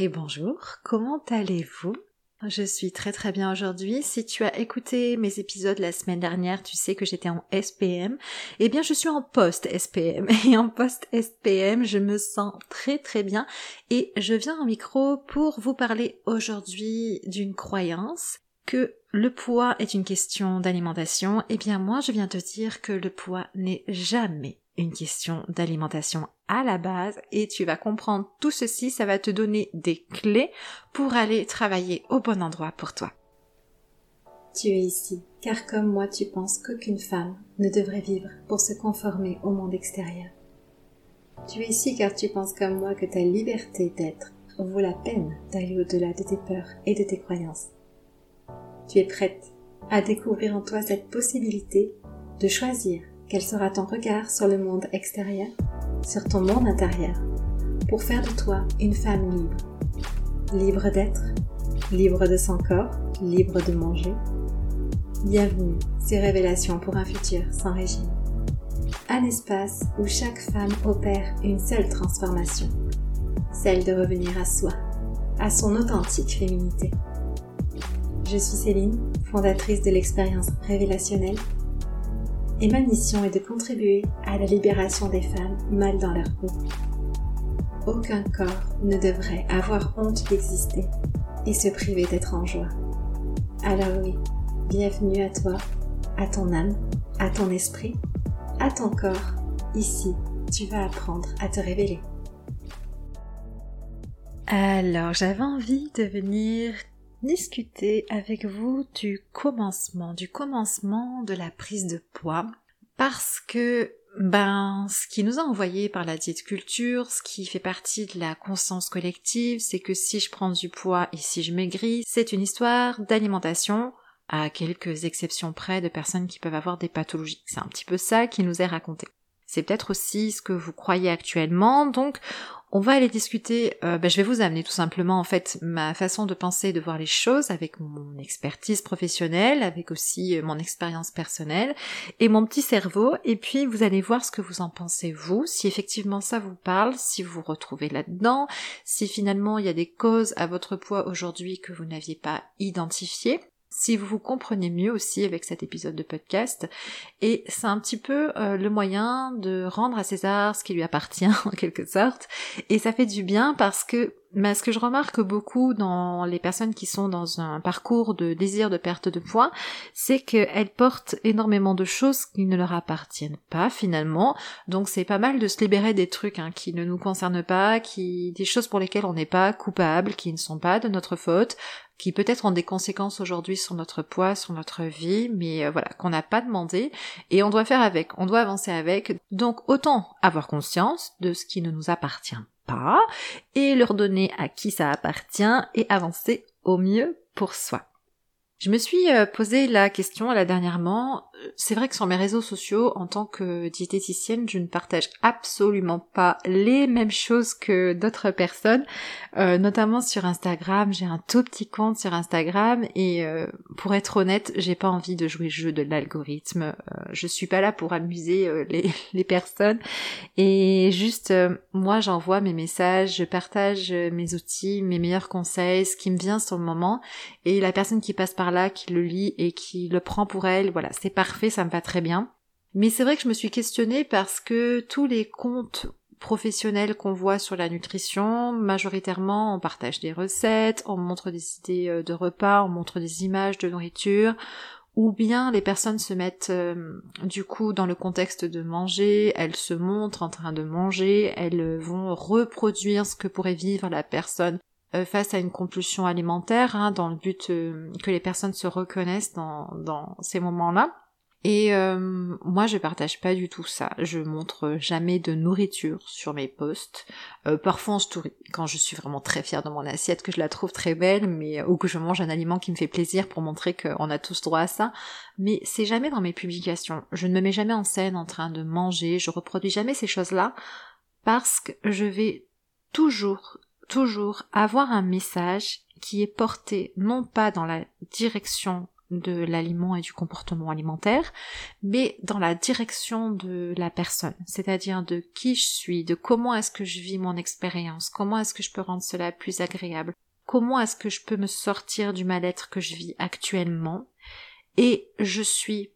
et bonjour, comment allez-vous? Je suis très très bien aujourd'hui. Si tu as écouté mes épisodes la semaine dernière, tu sais que j'étais en SPM. Eh bien, je suis en post-SPM. Et en post-SPM, je me sens très très bien. Et je viens en micro pour vous parler aujourd'hui d'une croyance que le poids est une question d'alimentation. Eh bien, moi, je viens te dire que le poids n'est jamais une question d'alimentation à la base et tu vas comprendre tout ceci, ça va te donner des clés pour aller travailler au bon endroit pour toi. Tu es ici, car comme moi tu penses qu'aucune femme ne devrait vivre pour se conformer au monde extérieur. Tu es ici car tu penses comme moi que ta liberté d'être vaut la peine d'aller au-delà de tes peurs et de tes croyances. Tu es prête à découvrir en toi cette possibilité de choisir quel sera ton regard sur le monde extérieur, sur ton monde intérieur, pour faire de toi une femme libre Libre d'être, libre de son corps, libre de manger. Bienvenue, ces révélations pour un futur sans régime. Un espace où chaque femme opère une seule transformation, celle de revenir à soi, à son authentique féminité. Je suis Céline, fondatrice de l'expérience révélationnelle et ma mission est de contribuer à la libération des femmes mal dans leur peau. Aucun corps ne devrait avoir honte d'exister et se priver d'être en joie. Alors oui, bienvenue à toi, à ton âme, à ton esprit, à ton corps. Ici, tu vas apprendre à te révéler. Alors, j'avais envie de venir discuter avec vous du commencement, du commencement de la prise de poids, parce que ben, ce qui nous a envoyé par la diète culture, ce qui fait partie de la conscience collective, c'est que si je prends du poids et si je maigris, c'est une histoire d'alimentation, à quelques exceptions près de personnes qui peuvent avoir des pathologies. C'est un petit peu ça qui nous est raconté. C'est peut-être aussi ce que vous croyez actuellement, donc on va aller discuter, euh, ben, je vais vous amener tout simplement en fait ma façon de penser, de voir les choses avec mon expertise professionnelle, avec aussi euh, mon expérience personnelle et mon petit cerveau, et puis vous allez voir ce que vous en pensez vous, si effectivement ça vous parle, si vous vous retrouvez là-dedans, si finalement il y a des causes à votre poids aujourd'hui que vous n'aviez pas identifiées si vous vous comprenez mieux aussi avec cet épisode de podcast. Et c'est un petit peu euh, le moyen de rendre à César ce qui lui appartient en quelque sorte. Et ça fait du bien parce que ce que je remarque beaucoup dans les personnes qui sont dans un parcours de désir de perte de poids, c'est qu'elles portent énormément de choses qui ne leur appartiennent pas finalement. Donc c'est pas mal de se libérer des trucs hein, qui ne nous concernent pas, qui des choses pour lesquelles on n'est pas coupable, qui ne sont pas de notre faute, qui peut-être ont des conséquences aujourd'hui sur notre poids, sur notre vie, mais euh, voilà, qu'on n'a pas demandé, et on doit faire avec, on doit avancer avec. Donc autant avoir conscience de ce qui ne nous appartient pas, et leur donner à qui ça appartient, et avancer au mieux pour soi. Je me suis euh, posé la question là dernièrement. Euh, c'est vrai que sur mes réseaux sociaux, en tant que diététicienne, je ne partage absolument pas les mêmes choses que d'autres personnes, euh, notamment sur Instagram. J'ai un tout petit compte sur Instagram et pour être honnête, j'ai pas envie de jouer le jeu de l'algorithme. je suis pas là pour amuser les, les, personnes et juste moi j'envoie mes messages, je partage mes outils, mes meilleurs conseils, ce qui me vient sur le moment et la personne qui passe par là, qui le lit et qui le prend pour elle, voilà, c'est parfait, ça me va très bien. Mais c'est vrai que je me suis questionnée parce que tous les comptes professionnels qu'on voit sur la nutrition, majoritairement on partage des recettes, on montre des idées euh, de repas, on montre des images de nourriture, ou bien les personnes se mettent euh, du coup dans le contexte de manger, elles se montrent en train de manger, elles vont reproduire ce que pourrait vivre la personne euh, face à une compulsion alimentaire, hein, dans le but euh, que les personnes se reconnaissent dans, dans ces moments-là. Et euh, moi, je partage pas du tout ça. Je montre jamais de nourriture sur mes posts. parfois en story, quand je suis vraiment très fière de mon assiette, que je la trouve très belle, mais ou que je mange un aliment qui me fait plaisir pour montrer qu'on a tous droit à ça. Mais c'est jamais dans mes publications. Je ne me mets jamais en scène en train de manger. Je reproduis jamais ces choses-là parce que je vais toujours toujours avoir un message qui est porté non pas dans la direction de l'aliment et du comportement alimentaire, mais dans la direction de la personne, c'est-à-dire de qui je suis, de comment est-ce que je vis mon expérience, comment est-ce que je peux rendre cela plus agréable, comment est-ce que je peux me sortir du mal-être que je vis actuellement, et je suis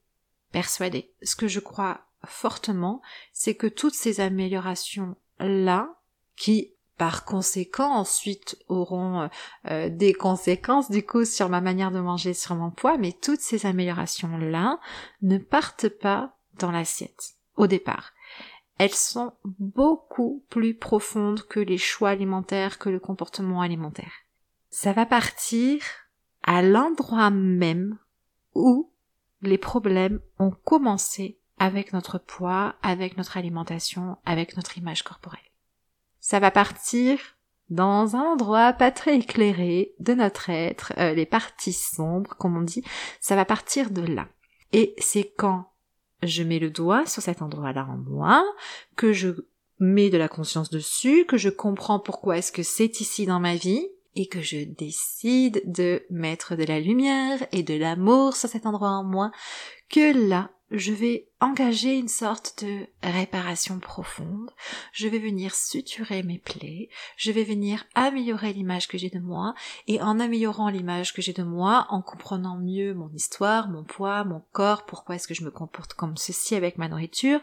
persuadée, ce que je crois fortement, c'est que toutes ces améliorations-là, qui par conséquent ensuite auront euh, des conséquences du coup sur ma manière de manger, sur mon poids, mais toutes ces améliorations-là ne partent pas dans l'assiette au départ. Elles sont beaucoup plus profondes que les choix alimentaires, que le comportement alimentaire. Ça va partir à l'endroit même où les problèmes ont commencé avec notre poids, avec notre alimentation, avec notre image corporelle. Ça va partir dans un endroit pas très éclairé de notre être, euh, les parties sombres, comme on dit, ça va partir de là. Et c'est quand je mets le doigt sur cet endroit-là en moi, que je mets de la conscience dessus, que je comprends pourquoi est-ce que c'est ici dans ma vie, et que je décide de mettre de la lumière et de l'amour sur cet endroit en moi, que là, je vais engager une sorte de réparation profonde, je vais venir suturer mes plaies, je vais venir améliorer l'image que j'ai de moi, et en améliorant l'image que j'ai de moi, en comprenant mieux mon histoire, mon poids, mon corps, pourquoi est-ce que je me comporte comme ceci avec ma nourriture,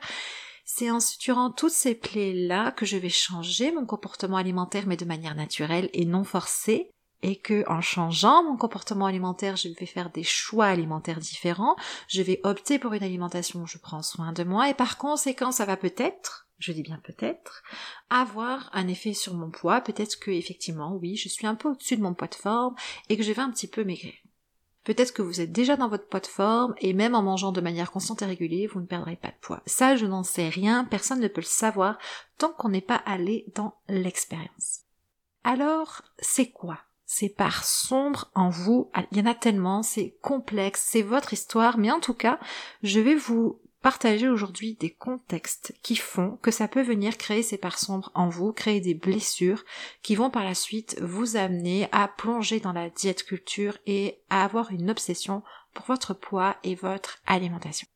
c'est en suturant toutes ces plaies-là que je vais changer mon comportement alimentaire mais de manière naturelle et non forcée, et que en changeant mon comportement alimentaire, je vais faire des choix alimentaires différents, je vais opter pour une alimentation où je prends soin de moi et par conséquent, ça va peut-être je dis bien peut-être, avoir un effet sur mon poids, peut-être que effectivement, oui, je suis un peu au-dessus de mon poids de forme et que je vais un petit peu maigrir. Peut-être que vous êtes déjà dans votre poids de forme et même en mangeant de manière constante et régulière, vous ne perdrez pas de poids. Ça, je n'en sais rien, personne ne peut le savoir tant qu'on n'est pas allé dans l'expérience. Alors, c'est quoi c'est par sombre en vous. Il y en a tellement, c'est complexe, c'est votre histoire, mais en tout cas, je vais vous partager aujourd'hui des contextes qui font que ça peut venir créer ces parts sombres en vous, créer des blessures qui vont par la suite vous amener à plonger dans la diète culture et à avoir une obsession pour votre poids et votre alimentation.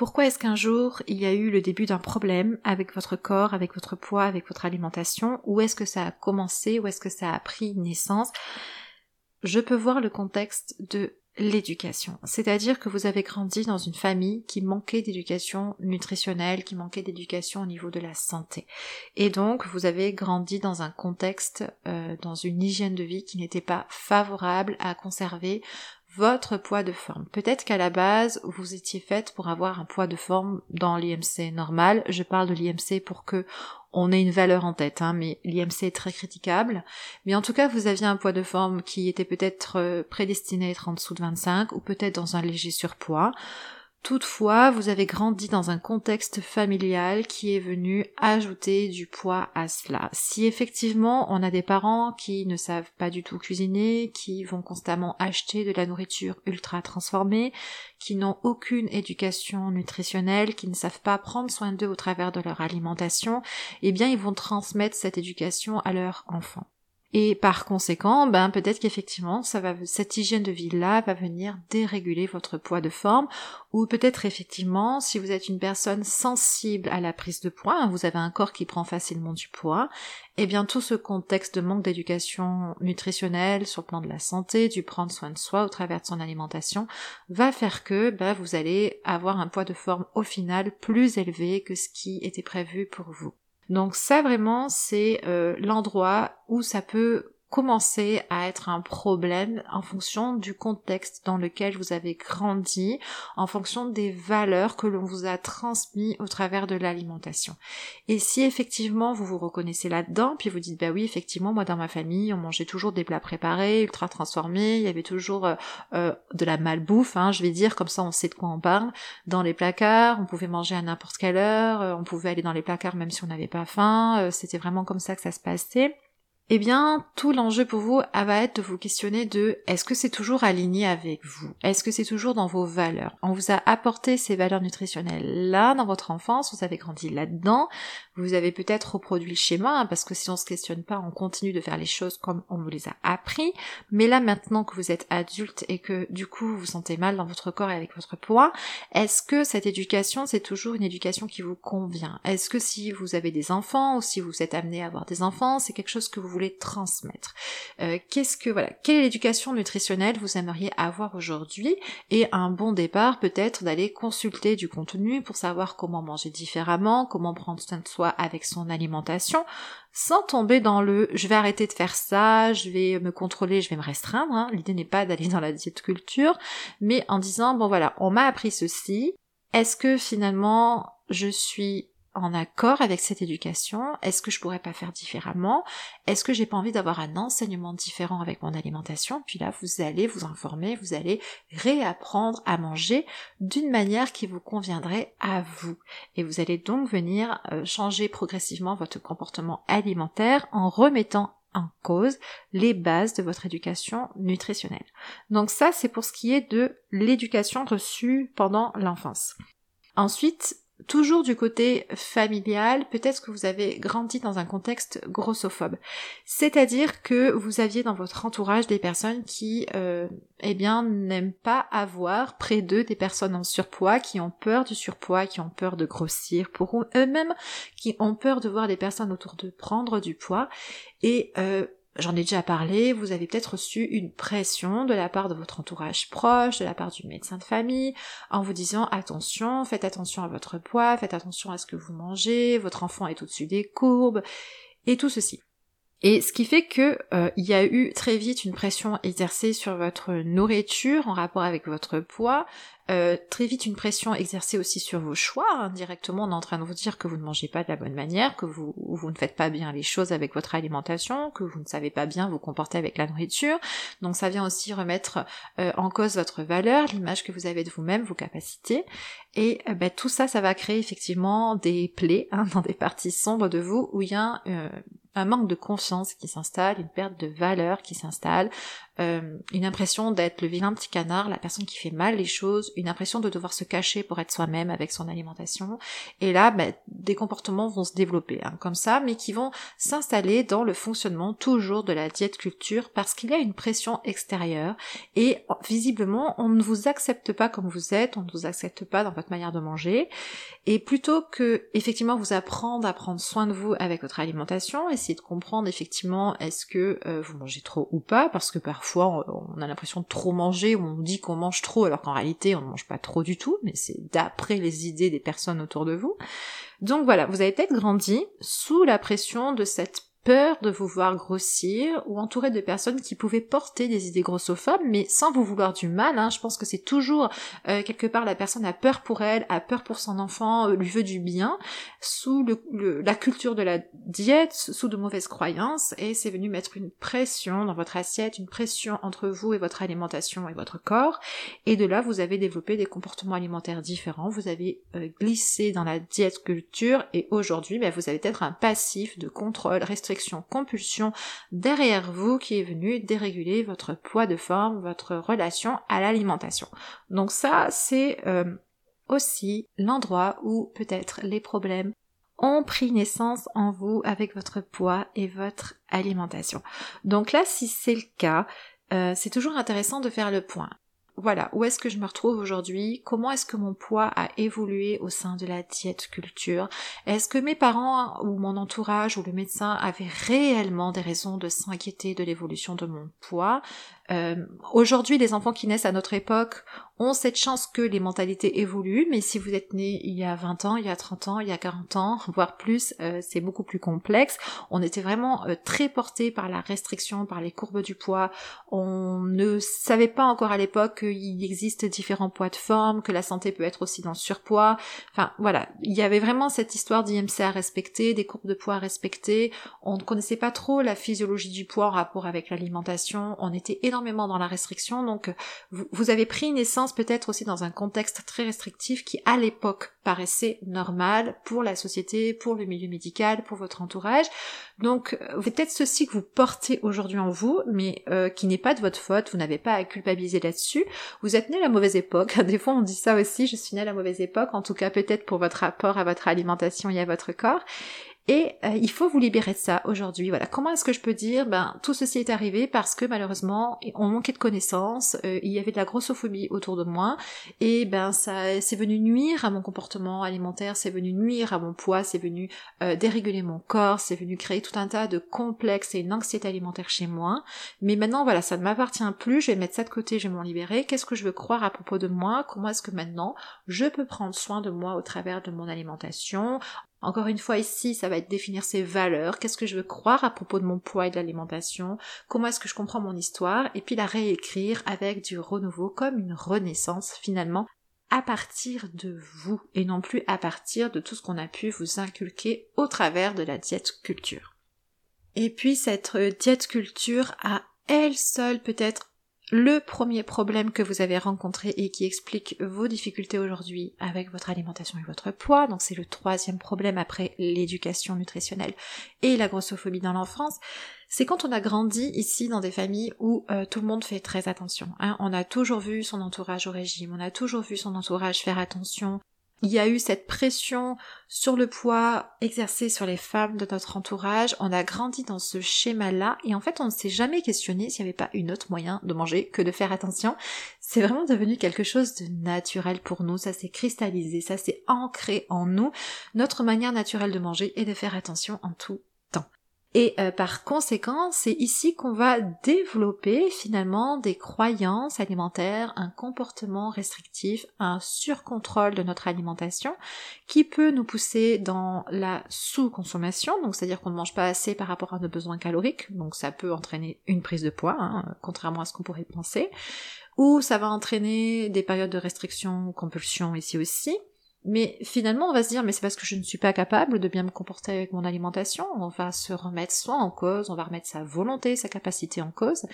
Pourquoi est-ce qu'un jour il y a eu le début d'un problème avec votre corps, avec votre poids, avec votre alimentation? Où est-ce que ça a commencé? Où est-ce que ça a pris naissance? Je peux voir le contexte de l'éducation. C'est-à-dire que vous avez grandi dans une famille qui manquait d'éducation nutritionnelle, qui manquait d'éducation au niveau de la santé. Et donc, vous avez grandi dans un contexte, euh, dans une hygiène de vie qui n'était pas favorable à conserver votre poids de forme. Peut-être qu'à la base, vous étiez faite pour avoir un poids de forme dans l'IMC normal. Je parle de l'IMC pour que on ait une valeur en tête, hein, mais l'IMC est très critiquable. Mais en tout cas, vous aviez un poids de forme qui était peut-être euh, prédestiné à être en dessous de 25 ou peut-être dans un léger surpoids. Toutefois, vous avez grandi dans un contexte familial qui est venu ajouter du poids à cela. Si effectivement on a des parents qui ne savent pas du tout cuisiner, qui vont constamment acheter de la nourriture ultra transformée, qui n'ont aucune éducation nutritionnelle, qui ne savent pas prendre soin d'eux au travers de leur alimentation, eh bien ils vont transmettre cette éducation à leurs enfants. Et par conséquent, ben peut-être qu'effectivement, ça va, cette hygiène de vie-là va venir déréguler votre poids de forme, ou peut-être effectivement, si vous êtes une personne sensible à la prise de poids, hein, vous avez un corps qui prend facilement du poids, eh bien tout ce contexte de manque d'éducation nutritionnelle sur le plan de la santé, du prendre soin de soi au travers de son alimentation, va faire que ben, vous allez avoir un poids de forme au final plus élevé que ce qui était prévu pour vous. Donc ça vraiment c'est euh, l'endroit où ça peut commencer à être un problème en fonction du contexte dans lequel vous avez grandi, en fonction des valeurs que l'on vous a transmis au travers de l'alimentation. Et si effectivement vous vous reconnaissez là-dedans, puis vous dites bah oui effectivement moi dans ma famille on mangeait toujours des plats préparés, ultra transformés, il y avait toujours euh, euh, de la malbouffe, hein, je vais dire comme ça on sait de quoi on parle, dans les placards, on pouvait manger à n'importe quelle heure, euh, on pouvait aller dans les placards même si on n'avait pas faim, c'était vraiment comme ça que ça se passait. Eh bien, tout l'enjeu pour vous va être de vous questionner de est-ce que c'est toujours aligné avec vous? Est-ce que c'est toujours dans vos valeurs? On vous a apporté ces valeurs nutritionnelles là dans votre enfance, vous avez grandi là-dedans, vous avez peut-être reproduit le schéma, hein, parce que si on se questionne pas, on continue de faire les choses comme on vous les a appris, mais là maintenant que vous êtes adulte et que du coup vous vous sentez mal dans votre corps et avec votre poids, est-ce que cette éducation c'est toujours une éducation qui vous convient? Est-ce que si vous avez des enfants ou si vous êtes amené à avoir des enfants, c'est quelque chose que vous transmettre. Euh, qu'est-ce que voilà, quelle est l'éducation nutritionnelle vous aimeriez avoir aujourd'hui Et un bon départ peut-être d'aller consulter du contenu pour savoir comment manger différemment, comment prendre soin de soi avec son alimentation, sans tomber dans le je vais arrêter de faire ça, je vais me contrôler, je vais me restreindre. Hein. L'idée n'est pas d'aller dans la diète culture, mais en disant bon voilà, on m'a appris ceci. Est-ce que finalement je suis en accord avec cette éducation? Est-ce que je pourrais pas faire différemment? Est-ce que j'ai pas envie d'avoir un enseignement différent avec mon alimentation? Puis là, vous allez vous informer, vous allez réapprendre à manger d'une manière qui vous conviendrait à vous. Et vous allez donc venir euh, changer progressivement votre comportement alimentaire en remettant en cause les bases de votre éducation nutritionnelle. Donc ça, c'est pour ce qui est de l'éducation reçue pendant l'enfance. Ensuite, Toujours du côté familial, peut-être que vous avez grandi dans un contexte grossophobe. C'est-à-dire que vous aviez dans votre entourage des personnes qui, euh, eh bien, n'aiment pas avoir près d'eux des personnes en surpoids, qui ont peur du surpoids, qui ont peur de grossir pour eux-mêmes, qui ont peur de voir des personnes autour d'eux prendre du poids. Et euh, J'en ai déjà parlé, vous avez peut-être reçu une pression de la part de votre entourage proche, de la part du médecin de famille, en vous disant attention, faites attention à votre poids, faites attention à ce que vous mangez, votre enfant est au-dessus des courbes, et tout ceci. Et ce qui fait que euh, il y a eu très vite une pression exercée sur votre nourriture en rapport avec votre poids, euh, très vite une pression exercée aussi sur vos choix. Indirectement, on est en train de vous dire que vous ne mangez pas de la bonne manière, que vous, vous ne faites pas bien les choses avec votre alimentation, que vous ne savez pas bien vous comporter avec la nourriture. Donc ça vient aussi remettre euh, en cause votre valeur, l'image que vous avez de vous-même, vos capacités. Et euh, ben, tout ça, ça va créer effectivement des plaies hein, dans des parties sombres de vous où il y a un manque de confiance qui s'installe, une perte de valeur qui s'installe, euh, une impression d'être le vilain petit canard, la personne qui fait mal les choses, une impression de devoir se cacher pour être soi-même avec son alimentation. Et là, ben, des comportements vont se développer hein, comme ça, mais qui vont s'installer dans le fonctionnement toujours de la diète culture parce qu'il y a une pression extérieure et visiblement on ne vous accepte pas comme vous êtes, on ne vous accepte pas dans votre manière de manger. Et plutôt que effectivement vous apprendre à prendre soin de vous avec votre alimentation, essayer de comprendre effectivement est-ce que euh, vous mangez trop ou pas, parce que parfois on a l'impression de trop manger, ou on dit qu'on mange trop, alors qu'en réalité on ne mange pas trop du tout, mais c'est d'après les idées des personnes autour de vous. Donc voilà, vous avez peut-être grandi sous la pression de cette peur de vous voir grossir ou entouré de personnes qui pouvaient porter des idées grossophobes, mais sans vous vouloir du mal. Hein. Je pense que c'est toujours euh, quelque part la personne a peur pour elle, a peur pour son enfant, euh, lui veut du bien, sous le, la culture de la diète, sous de mauvaises croyances, et c'est venu mettre une pression dans votre assiette, une pression entre vous et votre alimentation et votre corps, et de là vous avez développé des comportements alimentaires différents, vous avez euh, glissé dans la diète culture, et aujourd'hui ben, vous avez peut-être un passif de contrôle, compulsion derrière vous qui est venu déréguler votre poids de forme, votre relation à l'alimentation. Donc ça, c'est euh, aussi l'endroit où peut-être les problèmes ont pris naissance en vous avec votre poids et votre alimentation. Donc là, si c'est le cas, euh, c'est toujours intéressant de faire le point voilà, où est-ce que je me retrouve aujourd'hui? Comment est-ce que mon poids a évolué au sein de la diète culture? Est-ce que mes parents ou mon entourage ou le médecin avaient réellement des raisons de s'inquiéter de l'évolution de mon poids? Euh, Aujourd'hui, les enfants qui naissent à notre époque ont cette chance que les mentalités évoluent, mais si vous êtes né il y a 20 ans, il y a 30 ans, il y a 40 ans, voire plus, euh, c'est beaucoup plus complexe. On était vraiment euh, très porté par la restriction, par les courbes du poids. On ne savait pas encore à l'époque qu'il existe différents poids de forme, que la santé peut être aussi dans le surpoids. Enfin voilà, il y avait vraiment cette histoire d'IMC à respecter, des courbes de poids à respecter. On ne connaissait pas trop la physiologie du poids en rapport avec l'alimentation. On était énormément dans la restriction, donc vous, vous avez pris naissance peut-être aussi dans un contexte très restrictif qui à l'époque paraissait normal pour la société, pour le milieu médical, pour votre entourage. Donc euh, peut-être ceci que vous portez aujourd'hui en vous, mais euh, qui n'est pas de votre faute, vous n'avez pas à culpabiliser là-dessus. Vous êtes né à la mauvaise époque. Des fois on dit ça aussi, je suis né à la mauvaise époque, en tout cas peut-être pour votre rapport à votre alimentation et à votre corps. Et euh, il faut vous libérer de ça aujourd'hui. Voilà. Comment est-ce que je peux dire Ben tout ceci est arrivé parce que malheureusement on manquait de connaissances. Euh, il y avait de la grossophobie autour de moi et ben ça c'est venu nuire à mon comportement alimentaire, c'est venu nuire à mon poids, c'est venu euh, déréguler mon corps, c'est venu créer tout un tas de complexes et une anxiété alimentaire chez moi. Mais maintenant voilà, ça ne m'appartient plus. Je vais mettre ça de côté, je vais m'en libérer. Qu'est-ce que je veux croire à propos de moi? Comment est-ce que maintenant je peux prendre soin de moi au travers de mon alimentation? Encore une fois ici, ça va être définir ses valeurs, qu'est-ce que je veux croire à propos de mon poids et de l'alimentation, comment est-ce que je comprends mon histoire, et puis la réécrire avec du renouveau comme une renaissance finalement à partir de vous et non plus à partir de tout ce qu'on a pu vous inculquer au travers de la diète culture. Et puis cette diète culture à elle seule peut-être le premier problème que vous avez rencontré et qui explique vos difficultés aujourd'hui avec votre alimentation et votre poids, donc c'est le troisième problème après l'éducation nutritionnelle et la grossophobie dans l'enfance, c'est quand on a grandi ici dans des familles où euh, tout le monde fait très attention. Hein. On a toujours vu son entourage au régime, on a toujours vu son entourage faire attention il y a eu cette pression sur le poids exercée sur les femmes de notre entourage. On a grandi dans ce schéma-là et en fait on ne s'est jamais questionné s'il n'y avait pas une autre moyen de manger que de faire attention. C'est vraiment devenu quelque chose de naturel pour nous. Ça s'est cristallisé, ça s'est ancré en nous. Notre manière naturelle de manger et de faire attention en tout et euh, par conséquent, c'est ici qu'on va développer finalement des croyances alimentaires, un comportement restrictif, un surcontrôle de notre alimentation qui peut nous pousser dans la sous-consommation, donc c'est-à-dire qu'on ne mange pas assez par rapport à nos besoins caloriques, donc ça peut entraîner une prise de poids, hein, contrairement à ce qu'on pourrait penser, ou ça va entraîner des périodes de restriction, compulsion ici aussi, mais finalement, on va se dire, mais c'est parce que je ne suis pas capable de bien me comporter avec mon alimentation. On va se remettre soi en cause, on va remettre sa volonté, sa capacité en cause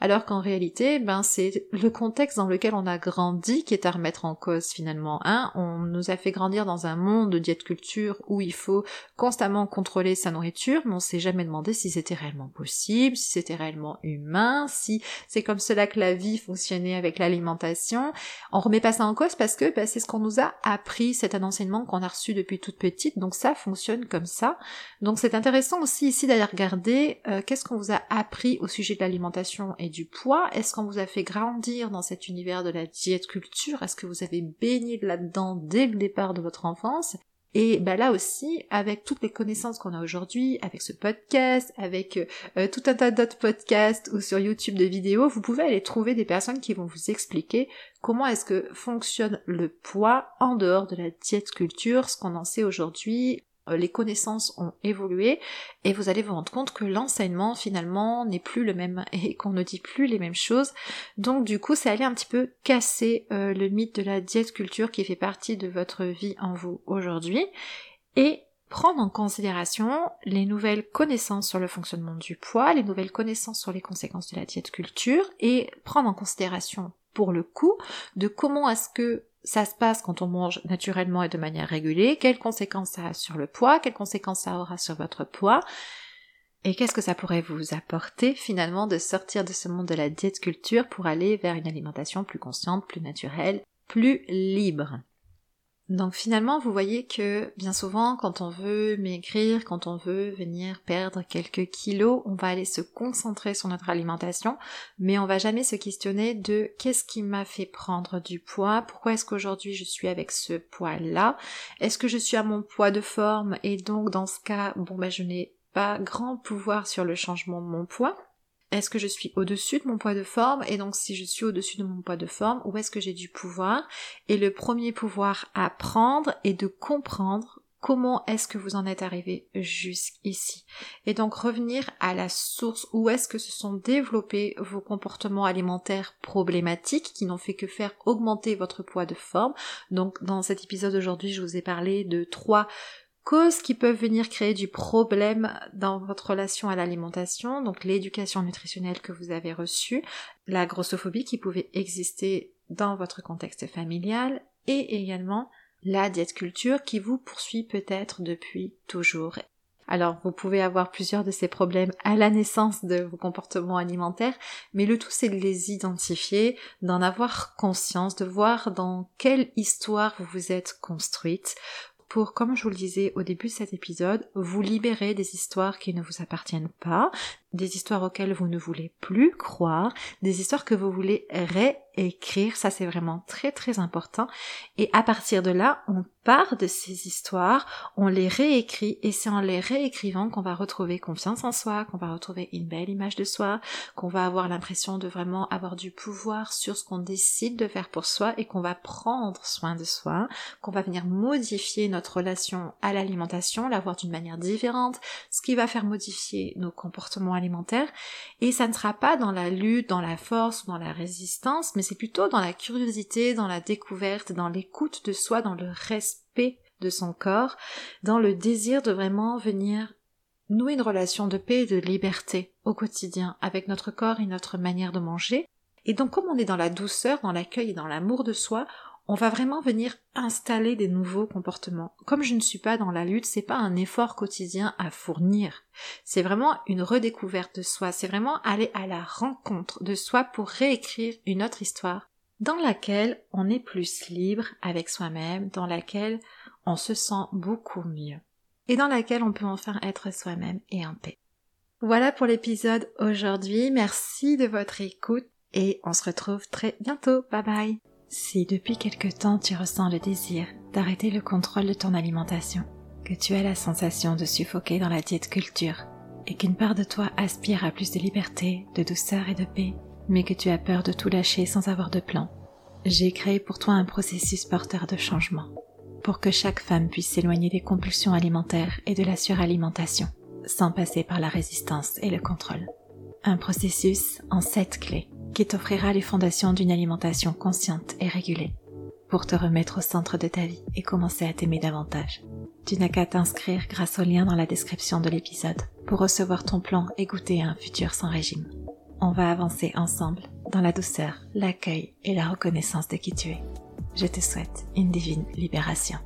alors qu'en réalité, ben c'est le contexte dans lequel on a grandi qui est à remettre en cause finalement. Hein on nous a fait grandir dans un monde de diète culture où il faut constamment contrôler sa nourriture, mais on s'est jamais demandé si c'était réellement possible, si c'était réellement humain, si c'est comme cela que la vie fonctionnait avec l'alimentation. On remet pas ça en cause parce que ben, c'est ce qu'on nous a appris, c'est un enseignement qu'on a reçu depuis toute petite, donc ça fonctionne comme ça. Donc c'est intéressant aussi ici d'aller regarder euh, qu'est-ce qu'on vous a appris au sujet de l'alimentation et du poids. Est-ce qu'on vous a fait grandir dans cet univers de la diète culture? Est-ce que vous avez baigné là-dedans dès le départ de votre enfance? Et bah là aussi, avec toutes les connaissances qu'on a aujourd'hui, avec ce podcast, avec euh, tout un tas d'autres podcasts ou sur YouTube de vidéos, vous pouvez aller trouver des personnes qui vont vous expliquer comment est-ce que fonctionne le poids en dehors de la diète culture, ce qu'on en sait aujourd'hui, les connaissances ont évolué et vous allez vous rendre compte que l'enseignement finalement n'est plus le même et qu'on ne dit plus les mêmes choses. Donc du coup, ça allait un petit peu casser euh, le mythe de la diète culture qui fait partie de votre vie en vous aujourd'hui et prendre en considération les nouvelles connaissances sur le fonctionnement du poids, les nouvelles connaissances sur les conséquences de la diète culture et prendre en considération pour le coup de comment est-ce que ça se passe quand on mange naturellement et de manière régulée, quelles conséquences ça a sur le poids, quelles conséquences ça aura sur votre poids, et qu'est-ce que ça pourrait vous apporter finalement de sortir de ce monde de la diète culture pour aller vers une alimentation plus consciente, plus naturelle, plus libre. Donc finalement, vous voyez que bien souvent, quand on veut maigrir, quand on veut venir perdre quelques kilos, on va aller se concentrer sur notre alimentation, mais on va jamais se questionner de qu'est-ce qui m'a fait prendre du poids, pourquoi est-ce qu'aujourd'hui je suis avec ce poids-là, est-ce que je suis à mon poids de forme et donc dans ce cas, bon ben je n'ai pas grand pouvoir sur le changement de mon poids. Est-ce que je suis au-dessus de mon poids de forme Et donc si je suis au-dessus de mon poids de forme, où est-ce que j'ai du pouvoir? Et le premier pouvoir à prendre est de comprendre comment est-ce que vous en êtes arrivé jusqu'ici. Et donc revenir à la source, où est-ce que se sont développés vos comportements alimentaires problématiques qui n'ont fait que faire augmenter votre poids de forme? Donc dans cet épisode aujourd'hui, je vous ai parlé de trois causes qui peuvent venir créer du problème dans votre relation à l'alimentation, donc l'éducation nutritionnelle que vous avez reçue, la grossophobie qui pouvait exister dans votre contexte familial et également la diète culture qui vous poursuit peut-être depuis toujours. Alors, vous pouvez avoir plusieurs de ces problèmes à la naissance de vos comportements alimentaires, mais le tout c'est de les identifier, d'en avoir conscience, de voir dans quelle histoire vous vous êtes construite pour, comme je vous le disais au début de cet épisode, vous libérer des histoires qui ne vous appartiennent pas, des histoires auxquelles vous ne voulez plus croire, des histoires que vous voulez réécrire, ça c'est vraiment très très important. Et à partir de là, on part de ces histoires, on les réécrit et c'est en les réécrivant qu'on va retrouver confiance en soi, qu'on va retrouver une belle image de soi, qu'on va avoir l'impression de vraiment avoir du pouvoir sur ce qu'on décide de faire pour soi et qu'on va prendre soin de soi, qu'on va venir modifier notre relation à l'alimentation, la voir d'une manière différente, ce qui va faire modifier nos comportements alimentaire et ça ne sera pas dans la lutte, dans la force dans la résistance, mais c'est plutôt dans la curiosité, dans la découverte, dans l'écoute de soi, dans le respect de son corps, dans le désir de vraiment venir nouer une relation de paix et de liberté au quotidien avec notre corps et notre manière de manger. Et donc comme on est dans la douceur, dans l'accueil et dans l'amour de soi, on va vraiment venir installer des nouveaux comportements. Comme je ne suis pas dans la lutte, c'est pas un effort quotidien à fournir. C'est vraiment une redécouverte de soi. C'est vraiment aller à la rencontre de soi pour réécrire une autre histoire dans laquelle on est plus libre avec soi-même, dans laquelle on se sent beaucoup mieux et dans laquelle on peut enfin être soi-même et en paix. Voilà pour l'épisode aujourd'hui. Merci de votre écoute et on se retrouve très bientôt. Bye bye. Si depuis quelque temps tu ressens le désir d'arrêter le contrôle de ton alimentation, que tu as la sensation de suffoquer dans la diète culture, et qu'une part de toi aspire à plus de liberté, de douceur et de paix, mais que tu as peur de tout lâcher sans avoir de plan, j'ai créé pour toi un processus porteur de changement, pour que chaque femme puisse s'éloigner des compulsions alimentaires et de la suralimentation, sans passer par la résistance et le contrôle. Un processus en sept clés qui t'offrira les fondations d'une alimentation consciente et régulée pour te remettre au centre de ta vie et commencer à t'aimer davantage. Tu n'as qu'à t'inscrire grâce au lien dans la description de l'épisode pour recevoir ton plan et goûter à un futur sans régime. On va avancer ensemble dans la douceur, l'accueil et la reconnaissance de qui tu es. Je te souhaite une divine libération.